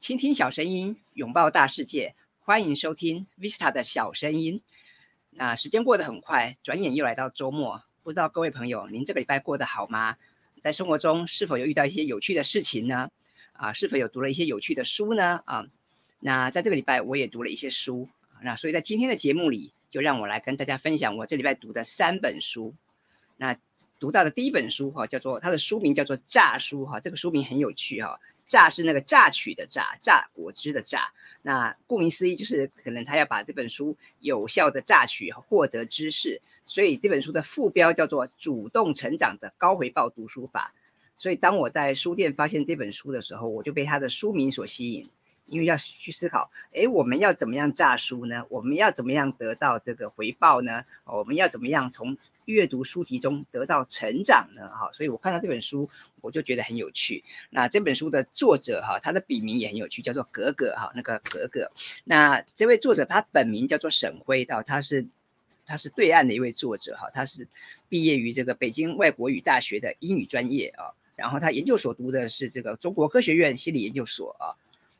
倾听小声音，拥抱大世界，欢迎收听 Vista 的小声音。那时间过得很快，转眼又来到周末。不知道各位朋友，您这个礼拜过得好吗？在生活中是否有遇到一些有趣的事情呢？啊，是否有读了一些有趣的书呢？啊，那在这个礼拜我也读了一些书。那所以在今天的节目里，就让我来跟大家分享我这礼拜读的三本书。那读到的第一本书哈，叫做它的书名叫做《诈书》哈，这个书名很有趣哈。榨是那个榨取的榨，榨果汁的榨。那顾名思义，就是可能他要把这本书有效的榨取，获得知识。所以这本书的副标叫做《主动成长的高回报读书法》。所以当我在书店发现这本书的时候，我就被它的书名所吸引，因为要去思考，哎，我们要怎么样榨书呢？我们要怎么样得到这个回报呢？我们要怎么样从阅读书籍中得到成长呢？哈，所以我看到这本书，我就觉得很有趣。那这本书的作者哈，他的笔名也很有趣，叫做格格哈，那个格格。那这位作者他本名叫做沈辉，到他是他是对岸的一位作者哈，他是毕业于这个北京外国语大学的英语专业啊，然后他研究所读的是这个中国科学院心理研究所啊。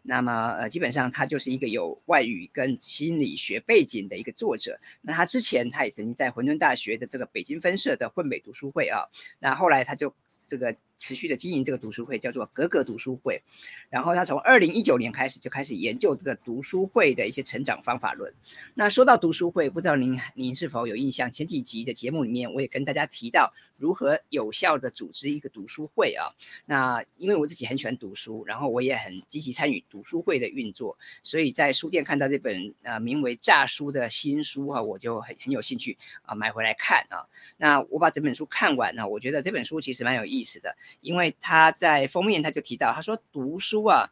那么呃，基本上他就是一个有外语跟心理学背景的一个作者。那他之前他也曾经在混沌大学的这个北京分社的混美读书会啊，那后来他就这个。持续的经营这个读书会叫做格格读书会，然后他从二零一九年开始就开始研究这个读书会的一些成长方法论。那说到读书会，不知道您您是否有印象？前几集的节目里面我也跟大家提到如何有效的组织一个读书会啊。那因为我自己很喜欢读书，然后我也很积极参与读书会的运作，所以在书店看到这本呃名为《诈书》的新书哈、啊，我就很很有兴趣啊买回来看啊。那我把这本书看完呢，我觉得这本书其实蛮有意思的。因为他在封面他就提到，他说读书啊，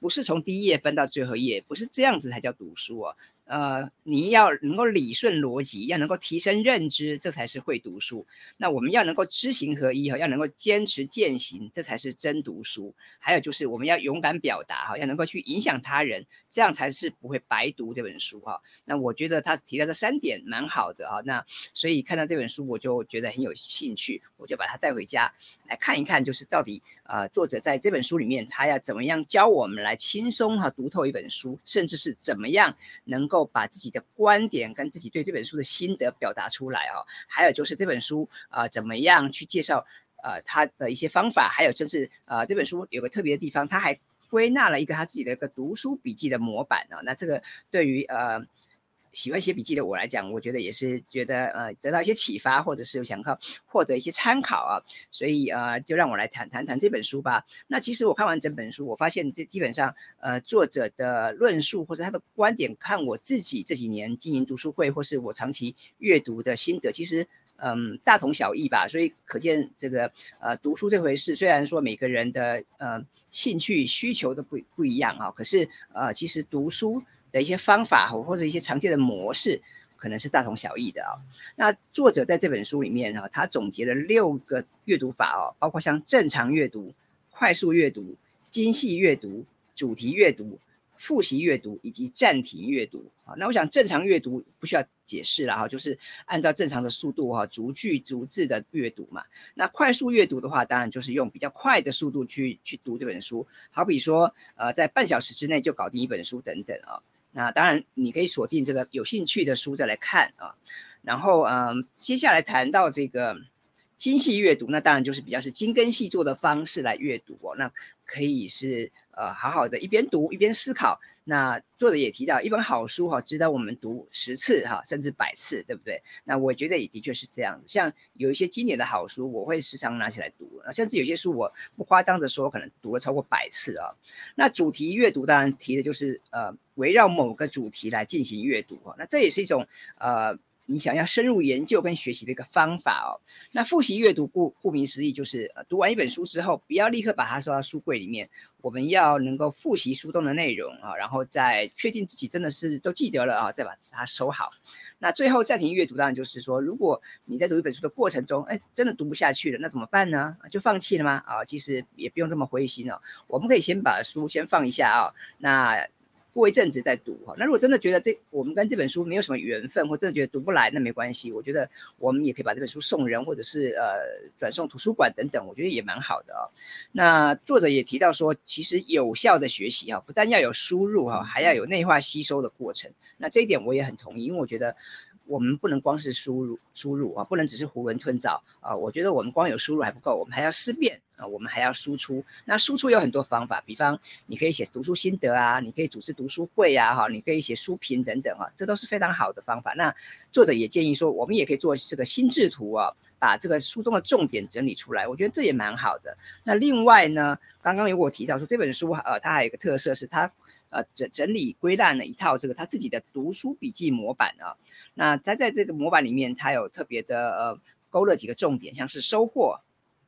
不是从第一页翻到最后一页，不是这样子才叫读书啊。呃，你要能够理顺逻辑，要能够提升认知，这才是会读书。那我们要能够知行合一哈，要能够坚持践行，这才是真读书。还有就是我们要勇敢表达哈，要能够去影响他人，这样才是不会白读这本书哈。那我觉得他提到这三点蛮好的啊。那所以看到这本书，我就觉得很有兴趣，我就把它带回家来看一看，就是到底呃作者在这本书里面他要怎么样教我们来轻松哈读透一本书，甚至是怎么样能够。把自己的观点跟自己对这本书的心得表达出来哦，还有就是这本书啊、呃，怎么样去介绍呃他的一些方法，还有就是呃这本书有个特别的地方，他还归纳了一个他自己的一个读书笔记的模板呢、哦，那这个对于呃。喜欢写笔记的我来讲，我觉得也是觉得呃得到一些启发，或者是想靠获得一些参考啊，所以呃就让我来谈谈谈这本书吧。那其实我看完整本书，我发现这基本上呃作者的论述或者他的观点，看我自己这几年经营读书会，或是我长期阅读的心得，其实嗯、大同小异吧。所以可见这个呃读书这回事，虽然说每个人的呃兴趣需求都不不一样啊，可是呃其实读书。的一些方法或者一些常见的模式，可能是大同小异的啊。那作者在这本书里面哈，他总结了六个阅读法哦，包括像正常阅读、快速阅读、精细阅读、主题阅读。复习阅读以及暂停阅读啊，那我想正常阅读不需要解释了哈，就是按照正常的速度哈，逐句逐字的阅读嘛。那快速阅读的话，当然就是用比较快的速度去去读这本书，好比说呃，在半小时之内就搞定一本书等等啊。那当然你可以锁定这个有兴趣的书再来看啊。然后嗯、接下来谈到这个。精细阅读，那当然就是比较是精耕细作的方式来阅读哦。那可以是呃好好的一边读一边思考。那作者也提到，一本好书哈、值得我们读十次哈，甚至百次，对不对？那我觉得也的确是这样子。像有一些经典的好书，我会时常拿起来读。甚至有些书，我不夸张的说，可能读了超过百次啊。那主题阅读当然提的就是呃围绕某个主题来进行阅读啊。那这也是一种呃。你想要深入研究跟学习的一个方法哦，那复习阅读顾顾名思义就是呃读完一本书之后，不要立刻把它收到书柜里面，我们要能够复习书中的内容啊，然后再确定自己真的是都记得了啊，再把它收好。那最后暂停阅读当然就是说，如果你在读一本书的过程中，哎，真的读不下去了，那怎么办呢？就放弃了吗？啊，其实也不用这么灰心哦，我们可以先把书先放一下啊，那。过一阵子再读哈。那如果真的觉得这我们跟这本书没有什么缘分，或真的觉得读不来，那没关系。我觉得我们也可以把这本书送人，或者是呃转送图书馆等等，我觉得也蛮好的啊。那作者也提到说，其实有效的学习啊，不但要有输入哈，还要有内化吸收的过程。那这一点我也很同意，因为我觉得。我们不能光是输入输入啊，不能只是囫囵吞枣啊。我觉得我们光有输入还不够，我们还要思辨啊，我们还要输出。那输出有很多方法，比方你可以写读书心得啊，你可以组织读书会啊，哈，你可以写书评等等啊，这都是非常好的方法。那作者也建议说，我们也可以做这个心智图啊，把这个书中的重点整理出来，我觉得这也蛮好的。那另外呢，刚刚有我提到说这本书呃，它还有一个特色是它呃整整理归纳了一套这个他自己的读书笔记模板啊。那他在这个模板里面，他有特别的呃勾勒几个重点，像是收获、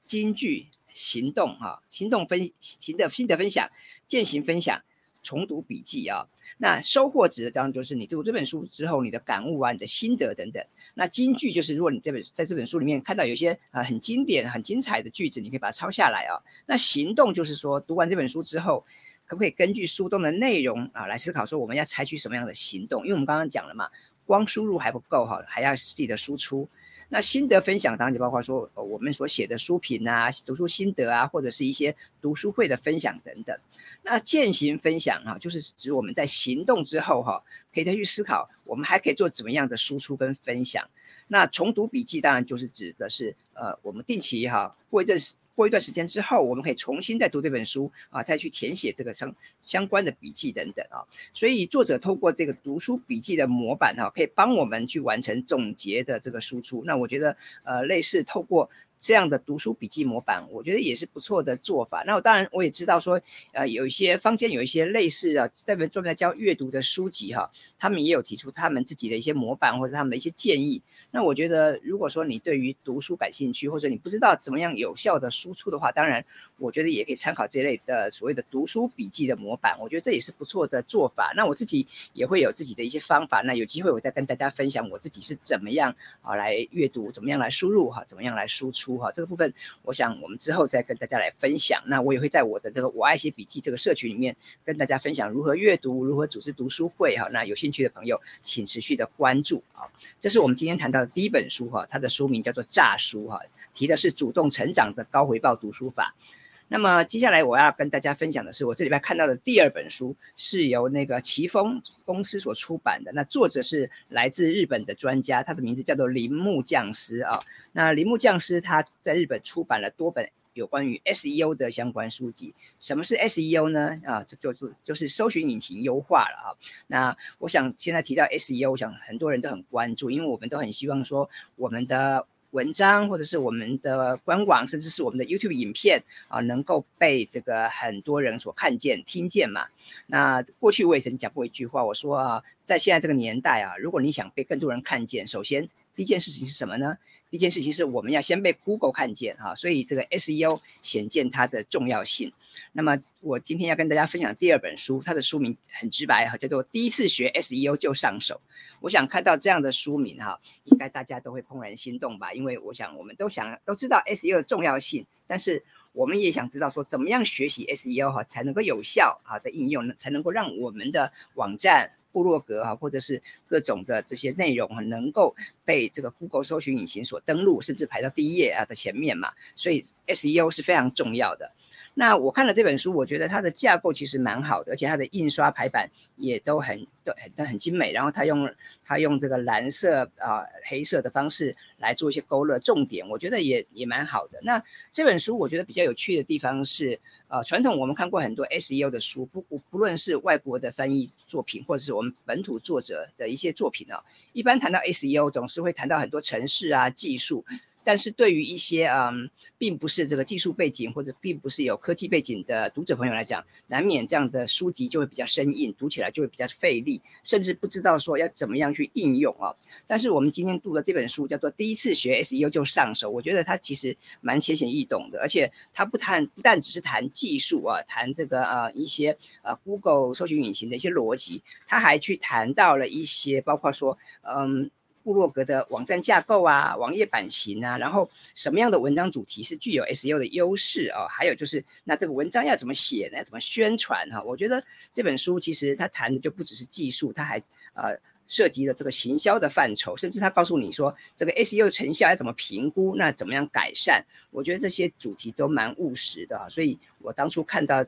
金句、行动哈，行动分行的心得分享、践行分享、重读笔记啊。那收获值当然就是你读这本书之后你的感悟啊、你的心得等等。那金句就是如果你这本在这本书里面看到有些呃很经典、很精彩的句子，你可以把它抄下来啊。那行动就是说读完这本书之后，可不可以根据书中的内容啊来思考说我们要采取什么样的行动？因为我们刚刚讲了嘛。光输入还不够哈，还要记得输出。那心得分享当然就包括说，呃我们所写的书评啊、读书心得啊，或者是一些读书会的分享等等。那践行分享哈，就是指我们在行动之后哈，可以再去思考，我们还可以做怎么样的输出跟分享。那重读笔记当然就是指的是，呃，我们定期哈，或者。过一段时间之后，我们可以重新再读这本书啊，再去填写这个相相关的笔记等等啊。所以作者透过这个读书笔记的模板哈，可以帮我们去完成总结的这个输出。那我觉得呃，类似透过。这样的读书笔记模板，我觉得也是不错的做法。那我当然我也知道说，呃，有一些坊间有一些类似的，在专门在教阅读的书籍哈，他们也有提出他们自己的一些模板或者他们的一些建议。那我觉得，如果说你对于读书感兴趣，或者你不知道怎么样有效的输出的话，当然我觉得也可以参考这类的所谓的读书笔记的模板。我觉得这也是不错的做法。那我自己也会有自己的一些方法。那有机会我再跟大家分享我自己是怎么样啊来阅读，怎么样来输入哈，怎么样来输出。哈，这个部分，我想我们之后再跟大家来分享。那我也会在我的这个我爱写笔记这个社群里面跟大家分享如何阅读，如何组织读书会。哈，那有兴趣的朋友，请持续的关注。啊，这是我们今天谈到的第一本书。哈，它的书名叫做《诈书》。哈，提的是主动成长的高回报读书法。那么接下来我要跟大家分享的是我这礼拜看到的第二本书，是由那个奇峰公司所出版的。那作者是来自日本的专家，他的名字叫做铃木匠师啊。那铃木匠师他在日本出版了多本有关于 SEO 的相关书籍。什么是 SEO 呢？啊，就就就是搜寻引擎优化了啊。那我想现在提到 SEO，我想很多人都很关注，因为我们都很希望说我们的。文章或者是我们的官网，甚至是我们的 YouTube 影片啊，能够被这个很多人所看见、听见嘛。那过去我也曾讲过一句话，我说啊，在现在这个年代啊，如果你想被更多人看见，首先一件事情是什么呢？第一件事情是我们要先被 Google 看见哈，所以这个 SEO 显见它的重要性。那么我今天要跟大家分享第二本书，它的书名很直白哈，叫做《第一次学 SEO 就上手》。我想看到这样的书名哈，应该大家都会怦然心动吧？因为我想我们都想都知道 SEO 的重要性，但是我们也想知道说怎么样学习 SEO 哈，才能够有效啊的应用，才能够让我们的网站、部落格啊，或者是各种的这些内容啊，能够被这个 Google 搜寻引擎所登录，甚至排到第一页啊的前面嘛。所以 SEO 是非常重要的。那我看了这本书，我觉得它的架构其实蛮好的，而且它的印刷排版也都很都很都很精美。然后它用它用这个蓝色啊、黑色的方式来做一些勾勒重点，我觉得也也蛮好的。那这本书我觉得比较有趣的地方是，呃，传统我们看过很多 SEO 的书，不不不论是外国的翻译作品，或者是我们本土作者的一些作品啊，一般谈到 SEO 总是会谈到很多城市啊技术。但是对于一些嗯，并不是这个技术背景或者并不是有科技背景的读者朋友来讲，难免这样的书籍就会比较生硬，读起来就会比较费力，甚至不知道说要怎么样去应用啊。但是我们今天读的这本书叫做《第一次学 SEO 就上手》，我觉得它其实蛮浅显易懂的，而且它不谈不但只是谈技术啊，谈这个呃一些呃 Google 搜寻引擎的一些逻辑，它还去谈到了一些包括说嗯。部落格的网站架构啊、网页版型啊，然后什么样的文章主题是具有 SEO 的优势啊？还有就是，那这个文章要怎么写呢？怎么宣传哈？我觉得这本书其实它谈的就不只是技术，它还呃涉及了这个行销的范畴，甚至它告诉你说这个 SEO 的成效要怎么评估，那怎么样改善？我觉得这些主题都蛮务实的啊，所以我当初看到。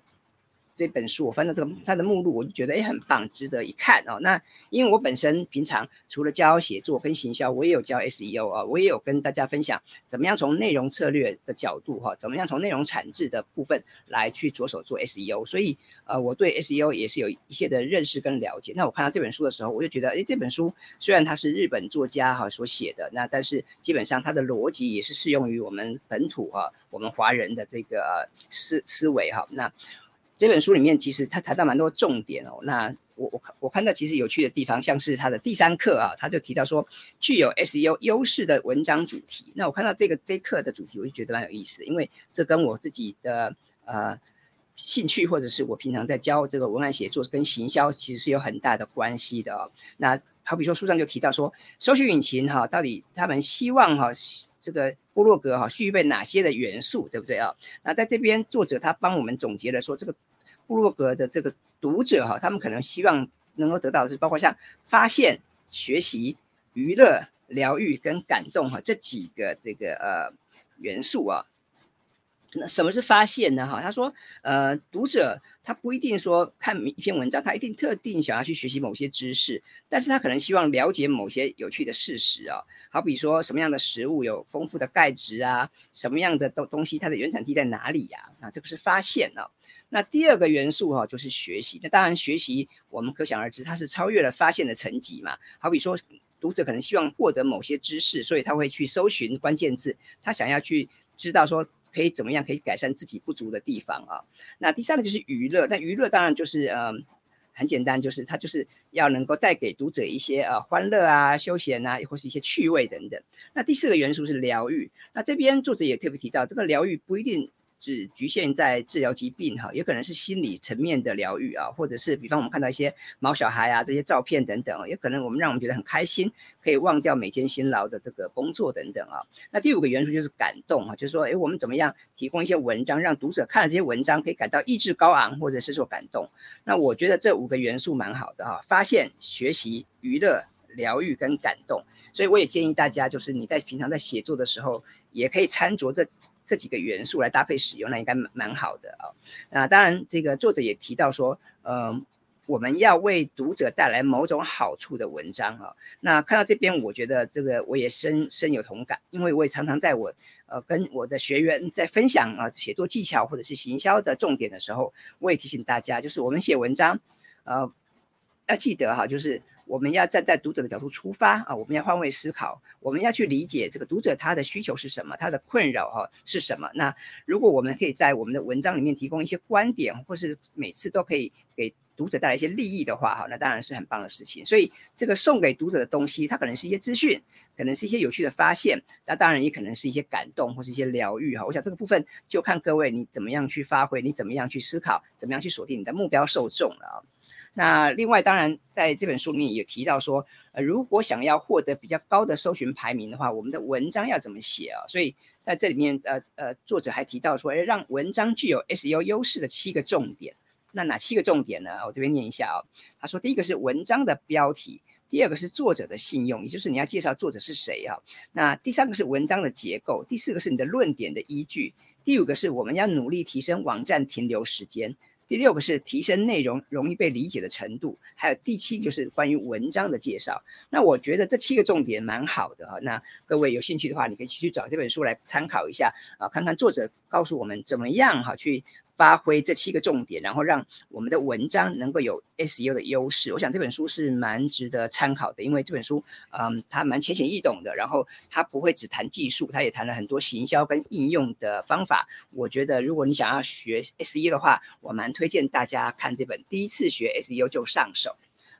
这本书我翻到这个它的目录，我就觉得诶很棒，值得一看哦。那因为我本身平常除了教写作跟行销，我也有教 SEO 啊，我也有跟大家分享怎么样从内容策略的角度哈，怎么样从内容产制的部分来去着手做 SEO。所以呃，我对 SEO 也是有一些的认识跟了解。那我看到这本书的时候，我就觉得诶这本书虽然它是日本作家哈所写的，那但是基本上它的逻辑也是适用于我们本土哈，我们华人的这个思思维哈。那这本书里面其实他谈到蛮多重点哦。那我我我看到其实有趣的地方，像是他的第三课啊，他就提到说具有 SEO 优势的文章主题。那我看到这个这一课的主题，我就觉得蛮有意思的，因为这跟我自己的呃兴趣或者是我平常在教这个文案写作跟行销，其实是有很大的关系的哦。那好比说书上就提到说，搜寻引擎哈，到底他们希望哈这个部落格哈具备哪些的元素，对不对啊？那在这边作者他帮我们总结了说这个。部落格的这个读者哈，他们可能希望能够得到的是包括像发现、学习、娱乐、疗愈跟感动哈这几个这个呃元素啊。那什么是发现呢？哈，他说呃，读者他不一定说看一篇文章，他一定特定想要去学习某些知识，但是他可能希望了解某些有趣的事实啊。好比说什么样的食物有丰富的钙质啊，什么样的东东西它的原产地在哪里呀？啊，这个是发现啊。那第二个元素哈，就是学习。那当然，学习我们可想而知，它是超越了发现的层级嘛。好比说，读者可能希望获得某些知识，所以他会去搜寻关键字，他想要去知道说可以怎么样可以改善自己不足的地方啊。那第三个就是娱乐。那娱乐当然就是呃很简单，就是它就是要能够带给读者一些呃欢乐啊、休闲啊，或是一些趣味等等。那第四个元素是疗愈。那这边作者也特别提到，这个疗愈不一定。只局限在治疗疾病哈，也可能是心理层面的疗愈啊，或者是比方我们看到一些毛小孩啊这些照片等等，也可能我们让我们觉得很开心，可以忘掉每天辛劳的这个工作等等啊。那第五个元素就是感动啊，就是说，诶，我们怎么样提供一些文章，让读者看了这些文章可以感到意志高昂，或者是说感动。那我觉得这五个元素蛮好的哈，发现、学习、娱乐、疗愈跟感动。所以我也建议大家，就是你在平常在写作的时候，也可以参酌这。这几个元素来搭配使用，那应该蛮蛮好的啊。那当然，这个作者也提到说，呃，我们要为读者带来某种好处的文章啊。那看到这边，我觉得这个我也深深有同感，因为我也常常在我呃跟我的学员在分享啊写作技巧或者是行销的重点的时候，我也提醒大家，就是我们写文章，呃，要记得哈，就是。我们要站在读者的角度出发啊，我们要换位思考，我们要去理解这个读者他的需求是什么，他的困扰哈是什么。那如果我们可以在我们的文章里面提供一些观点，或是每次都可以给读者带来一些利益的话哈，那当然是很棒的事情。所以这个送给读者的东西，它可能是一些资讯，可能是一些有趣的发现，那当然也可能是一些感动或是一些疗愈哈。我想这个部分就看各位你怎么样去发挥，你怎么样去思考，怎么样去锁定你的目标受众了啊。那另外，当然在这本书里面也提到说，呃，如果想要获得比较高的搜寻排名的话，我们的文章要怎么写啊？所以在这里面，呃呃，作者还提到说，诶，让文章具有 SEO 优势的七个重点。那哪七个重点呢？我这边念一下啊。他说，第一个是文章的标题，第二个是作者的信用，也就是你要介绍作者是谁啊。那第三个是文章的结构，第四个是你的论点的依据，第五个是我们要努力提升网站停留时间。第六个是提升内容容易被理解的程度，还有第七就是关于文章的介绍。那我觉得这七个重点蛮好的哈。那各位有兴趣的话，你可以去找这本书来参考一下啊，看看作者告诉我们怎么样哈去。发挥这七个重点，然后让我们的文章能够有 SEO 的优势。我想这本书是蛮值得参考的，因为这本书，嗯，它蛮浅显易懂的，然后它不会只谈技术，它也谈了很多行销跟应用的方法。我觉得如果你想要学 SEO 的话，我蛮推荐大家看这本《第一次学 SEO 就上手》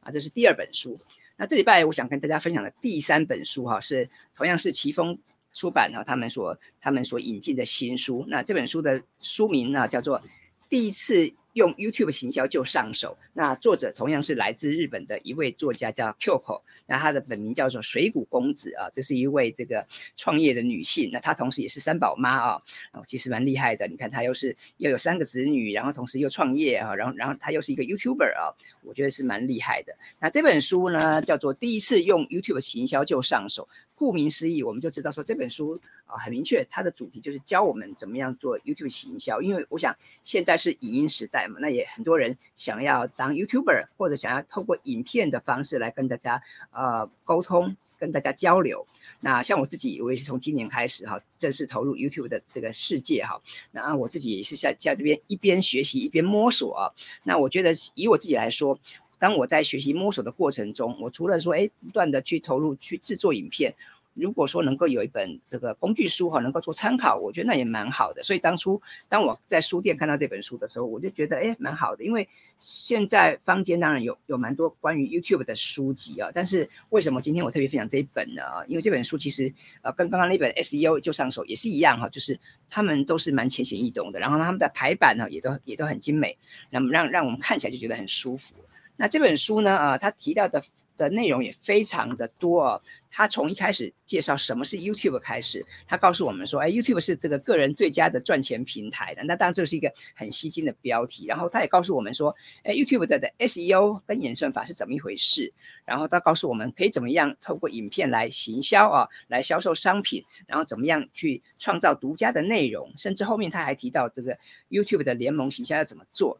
啊，这是第二本书。那这礼拜我想跟大家分享的第三本书哈，是同样是奇峰。出版哈，他们所他们所引进的新书，那这本书的书名呢叫做《第一次用 YouTube 行销就上手。那作者同样是来自日本的一位作家，叫 Kyoko。那他的本名叫做水谷公子啊，这是一位这个创业的女性。那她同时也是三宝妈啊，哦，其实蛮厉害的。你看她又是又有三个子女，然后同时又创业啊，然后然后她又是一个 YouTuber 啊，我觉得是蛮厉害的。那这本书呢，叫做《第一次用 YouTube 行销就上手》。顾名思义，我们就知道说这本书啊，很明确，它的主题就是教我们怎么样做 YouTube 行销。因为我想现在是影音时代嘛，那也很多人想要当 YouTuber，或者想要透过影片的方式来跟大家呃沟通，跟大家交流。那像我自己，我也是从今年开始哈，正式投入 YouTube 的这个世界哈。那我自己也是在在这边一边学习一边摸索。那我觉得以我自己来说。当我在学习摸索的过程中，我除了说，哎，不断的去投入去制作影片，如果说能够有一本这个工具书哈，能够做参考，我觉得那也蛮好的。所以当初当我在书店看到这本书的时候，我就觉得，哎，蛮好的。因为现在坊间当然有有蛮多关于 YouTube 的书籍啊，但是为什么今天我特别分享这一本呢？因为这本书其实呃跟刚刚那本 SEO 就上手也是一样哈，就是他们都是蛮浅显易懂的，然后他们的排版呢也都也都很精美，那么让让我们看起来就觉得很舒服。那这本书呢，呃，他提到的的内容也非常的多哦。他从一开始介绍什么是 YouTube 开始，他告诉我们说，哎，YouTube 是这个个人最佳的赚钱平台的。那当然这是一个很吸睛的标题。然后他也告诉我们说，哎，YouTube 的的 SEO 跟演算法是怎么一回事。然后他告诉我们可以怎么样透过影片来行销啊，来销售商品，然后怎么样去创造独家的内容。甚至后面他还提到这个 YouTube 的联盟行销要怎么做，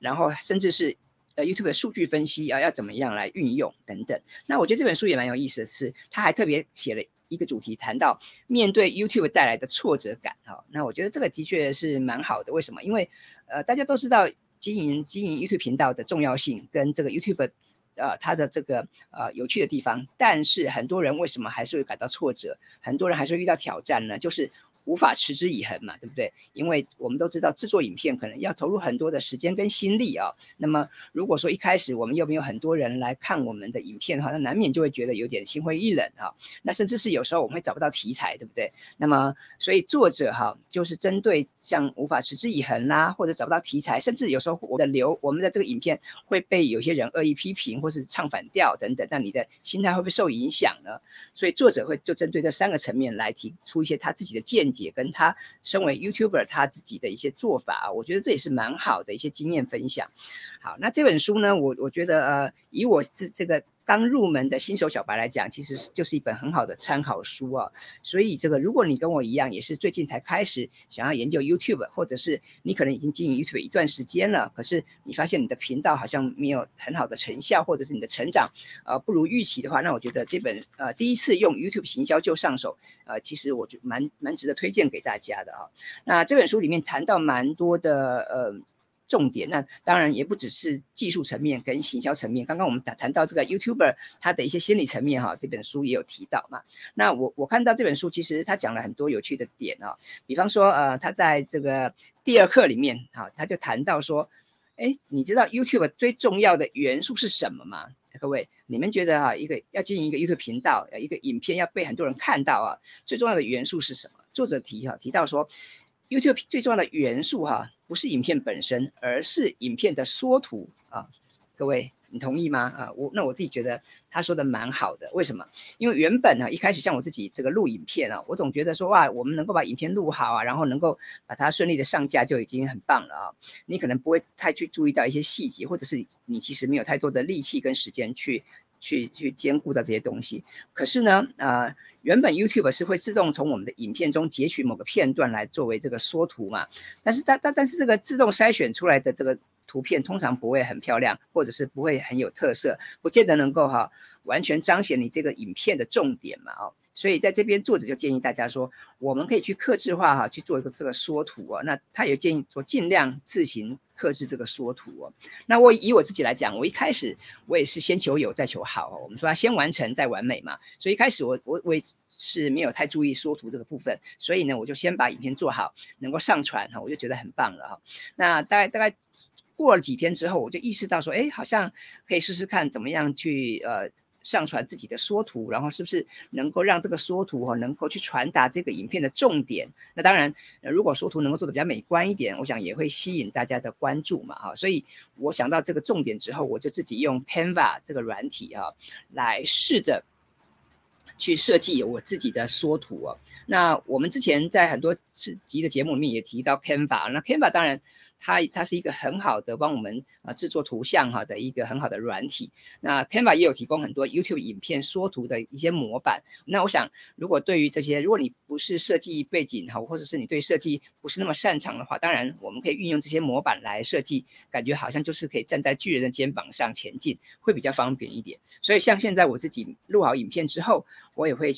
然后甚至是。呃，YouTube 的数据分析啊，要怎么样来运用等等。那我觉得这本书也蛮有意思的是，他还特别写了一个主题，谈到面对 YouTube 带来的挫折感哈。那我觉得这个的确是蛮好的。为什么？因为呃，大家都知道经营经营 YouTube 频道的重要性跟这个 YouTube 呃它的这个呃有趣的地方，但是很多人为什么还是会感到挫折？很多人还是会遇到挑战呢？就是。无法持之以恒嘛，对不对？因为我们都知道制作影片可能要投入很多的时间跟心力啊。那么如果说一开始我们又没有很多人来看我们的影片的话，那难免就会觉得有点心灰意冷哈。那甚至是有时候我们会找不到题材，对不对？那么所以作者哈就是针对像无法持之以恒啦，或者找不到题材，甚至有时候我的流我们的这个影片会被有些人恶意批评，或是唱反调等等，那你的心态会不会受影响呢？所以作者会就针对这三个层面来提出一些他自己的建议见解。跟他身为 YouTuber 他自己的一些做法，我觉得这也是蛮好的一些经验分享。好，那这本书呢，我我觉得呃，以我这这个。刚入门的新手小白来讲，其实就是一本很好的参考书啊。所以这个，如果你跟我一样，也是最近才开始想要研究 YouTube，或者是你可能已经经营 YouTube 一段时间了，可是你发现你的频道好像没有很好的成效，或者是你的成长呃不如预期的话，那我觉得这本呃第一次用 YouTube 行销就上手，呃，其实我觉得蛮蛮值得推荐给大家的啊。那这本书里面谈到蛮多的呃。重点，那当然也不只是技术层面跟行销层面。刚刚我们谈谈到这个 YouTuber 他的一些心理层面哈，这本书也有提到嘛。那我我看到这本书其实他讲了很多有趣的点啊，比方说呃，他在这个第二课里面哈，他就谈到说，哎，你知道 YouTube 最重要的元素是什么吗？各位，你们觉得啊，一个要经营一个 YouTube 频道，一个影片要被很多人看到啊，最重要的元素是什么？作者提哈提到说，YouTube 最重要的元素哈。不是影片本身，而是影片的缩图啊！各位，你同意吗？啊，我那我自己觉得他说的蛮好的。为什么？因为原本呢，一开始像我自己这个录影片啊，我总觉得说哇，我们能够把影片录好啊，然后能够把它顺利的上架就已经很棒了啊。你可能不会太去注意到一些细节，或者是你其实没有太多的力气跟时间去。去去兼顾到这些东西，可是呢，呃，原本 YouTube 是会自动从我们的影片中截取某个片段来作为这个缩图嘛，但是但但但是这个自动筛选出来的这个图片通常不会很漂亮，或者是不会很有特色，不见得能够哈完全彰显你这个影片的重点嘛，哦。所以在这边，作者就建议大家说，我们可以去克制化哈，去做一个这个缩图啊。那他也建议说，尽量自行克制这个缩图哦。那我以我自己来讲，我一开始我也是先求有再求好。我们说先完成再完美嘛。所以一开始我我我也是没有太注意缩图这个部分。所以呢，我就先把影片做好，能够上传哈，我就觉得很棒了哈。那大概大概过了几天之后，我就意识到说，哎，好像可以试试看怎么样去呃。上传自己的缩图，然后是不是能够让这个缩图哈能够去传达这个影片的重点？那当然，如果缩图能够做的比较美观一点，我想也会吸引大家的关注嘛哈。所以我想到这个重点之后，我就自己用 Canva 这个软体啊来试着去设计我自己的缩图啊。那我们之前在很多次集的节目里面也提到 Canva，那 Canva 当然。它它是一个很好的帮我们啊制作图像哈的一个很好的软体。那 Canva 也有提供很多 YouTube 影片缩图的一些模板。那我想，如果对于这些，如果你不是设计背景哈，或者是你对设计不是那么擅长的话，当然我们可以运用这些模板来设计，感觉好像就是可以站在巨人的肩膀上前进，会比较方便一点。所以像现在我自己录好影片之后，我也会。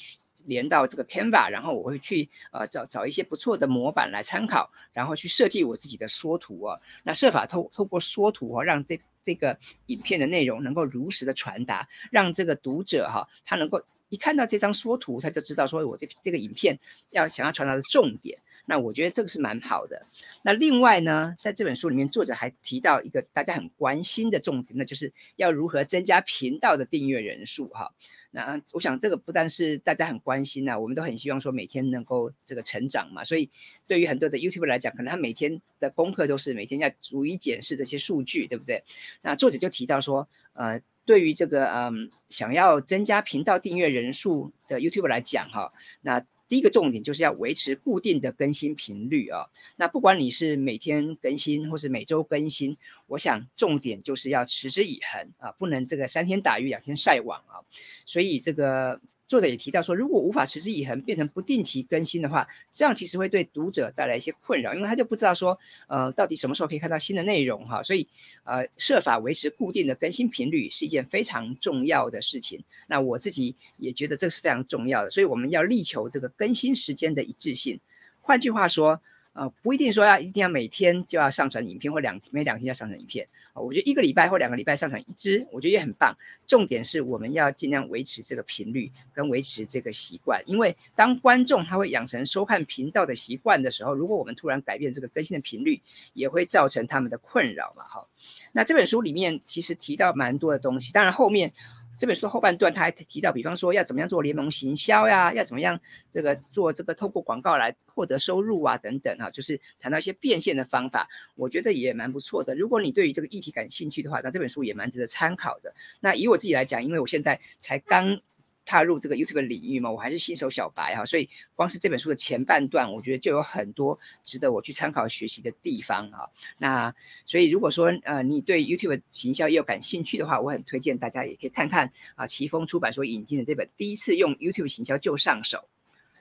连到这个 Canva，然后我会去呃找找一些不错的模板来参考，然后去设计我自己的缩图啊。那设法透透过缩图啊，让这这个影片的内容能够如实的传达，让这个读者哈、他能够一看到这张缩图，他就知道说我这这个影片要想要传达的重点。那我觉得这个是蛮好的。那另外呢，在这本书里面，作者还提到一个大家很关心的重点，那就是要如何增加频道的订阅人数哈。那我想这个不但是大家很关心呐、我们都很希望说每天能够这个成长嘛。所以对于很多的 YouTuber 来讲，可能他每天的功课都是每天要逐一检视这些数据，对不对？那作者就提到说，呃，对于这个嗯想要增加频道订阅人数的 YouTuber 来讲哈，那。第一个重点就是要维持固定的更新频率啊。那不管你是每天更新或是每周更新，我想重点就是要持之以恒啊，不能这个三天打鱼两天晒网啊。所以这个。作者也提到说，如果无法持之以恒，变成不定期更新的话，这样其实会对读者带来一些困扰，因为他就不知道说，呃，到底什么时候可以看到新的内容哈。所以，呃，设法维持固定的更新频率是一件非常重要的事情。那我自己也觉得这是非常重要的，所以我们要力求这个更新时间的一致性。换句话说。呃，不一定说要一定要每天就要上传影片，或两每两天要上传影片啊。我觉得一个礼拜或两个礼拜上传一支，我觉得也很棒。重点是我们要尽量维持这个频率跟维持这个习惯，因为当观众他会养成收看频道的习惯的时候，如果我们突然改变这个更新的频率，也会造成他们的困扰嘛。哈，那这本书里面其实提到蛮多的东西，当然后面。这本书的后半段，他还提到，比方说要怎么样做联盟行销呀，要怎么样这个做这个透过广告来获得收入啊，等等啊，就是谈到一些变现的方法，我觉得也蛮不错的。如果你对于这个议题感兴趣的话，那这本书也蛮值得参考的。那以我自己来讲，因为我现在才刚。踏入这个 YouTube 领域嘛，我还是新手小白哈，所以光是这本书的前半段，我觉得就有很多值得我去参考学习的地方啊。那所以如果说呃你对 YouTube 行销也有感兴趣的话，我很推荐大家也可以看看啊，奇峰出版所引进的这本《第一次用 YouTube 行销就上手》。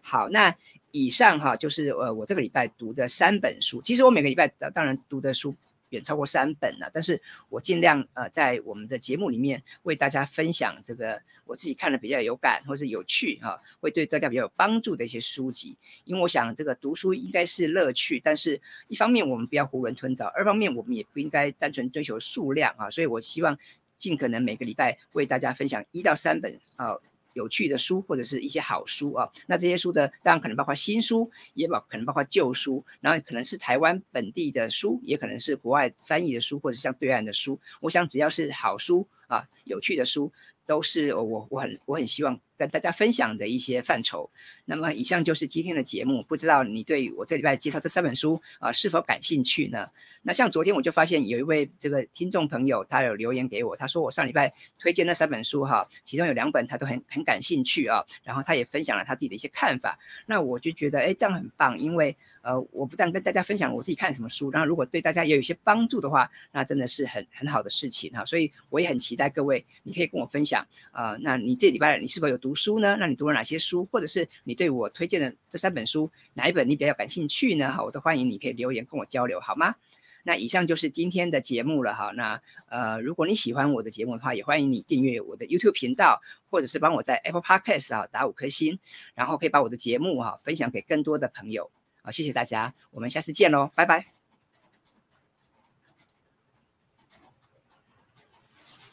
好，那以上哈就是呃我这个礼拜读的三本书，其实我每个礼拜当然读的书。远超过三本了，但是我尽量呃在我们的节目里面为大家分享这个我自己看的比较有感或是有趣、啊，会对大家比较有帮助的一些书籍。因为我想这个读书应该是乐趣，但是一方面我们不要囫囵吞枣，二方面我们也不应该单纯追求数量啊，所以我希望尽可能每个礼拜为大家分享一到三本啊。有趣的书或者是一些好书啊，那这些书的当然可能包括新书，也包可能包括旧书，然后可能是台湾本地的书，也可能是国外翻译的书，或者像对岸的书。我想只要是好书啊，有趣的书。都是我我很我很希望跟大家分享的一些范畴。那么以上就是今天的节目，不知道你对我这礼拜介绍这三本书啊是否感兴趣呢？那像昨天我就发现有一位这个听众朋友，他有留言给我，他说我上礼拜推荐那三本书哈，其中有两本他都很很感兴趣啊，然后他也分享了他自己的一些看法。那我就觉得哎这样很棒，因为呃我不但跟大家分享我自己看什么书，然后如果对大家也有一些帮助的话，那真的是很很好的事情哈。所以我也很期期待各位，你可以跟我分享。呃，那你这礼拜你是否有读书呢？那你读了哪些书？或者是你对我推荐的这三本书哪一本你比较感兴趣呢？哈，我都欢迎你可以留言跟我交流，好吗？那以上就是今天的节目了哈。那呃，如果你喜欢我的节目的话，也欢迎你订阅我的 YouTube 频道，或者是帮我在 Apple Podcast 啊打五颗星，然后可以把我的节目哈分享给更多的朋友啊。谢谢大家，我们下次见喽，拜拜。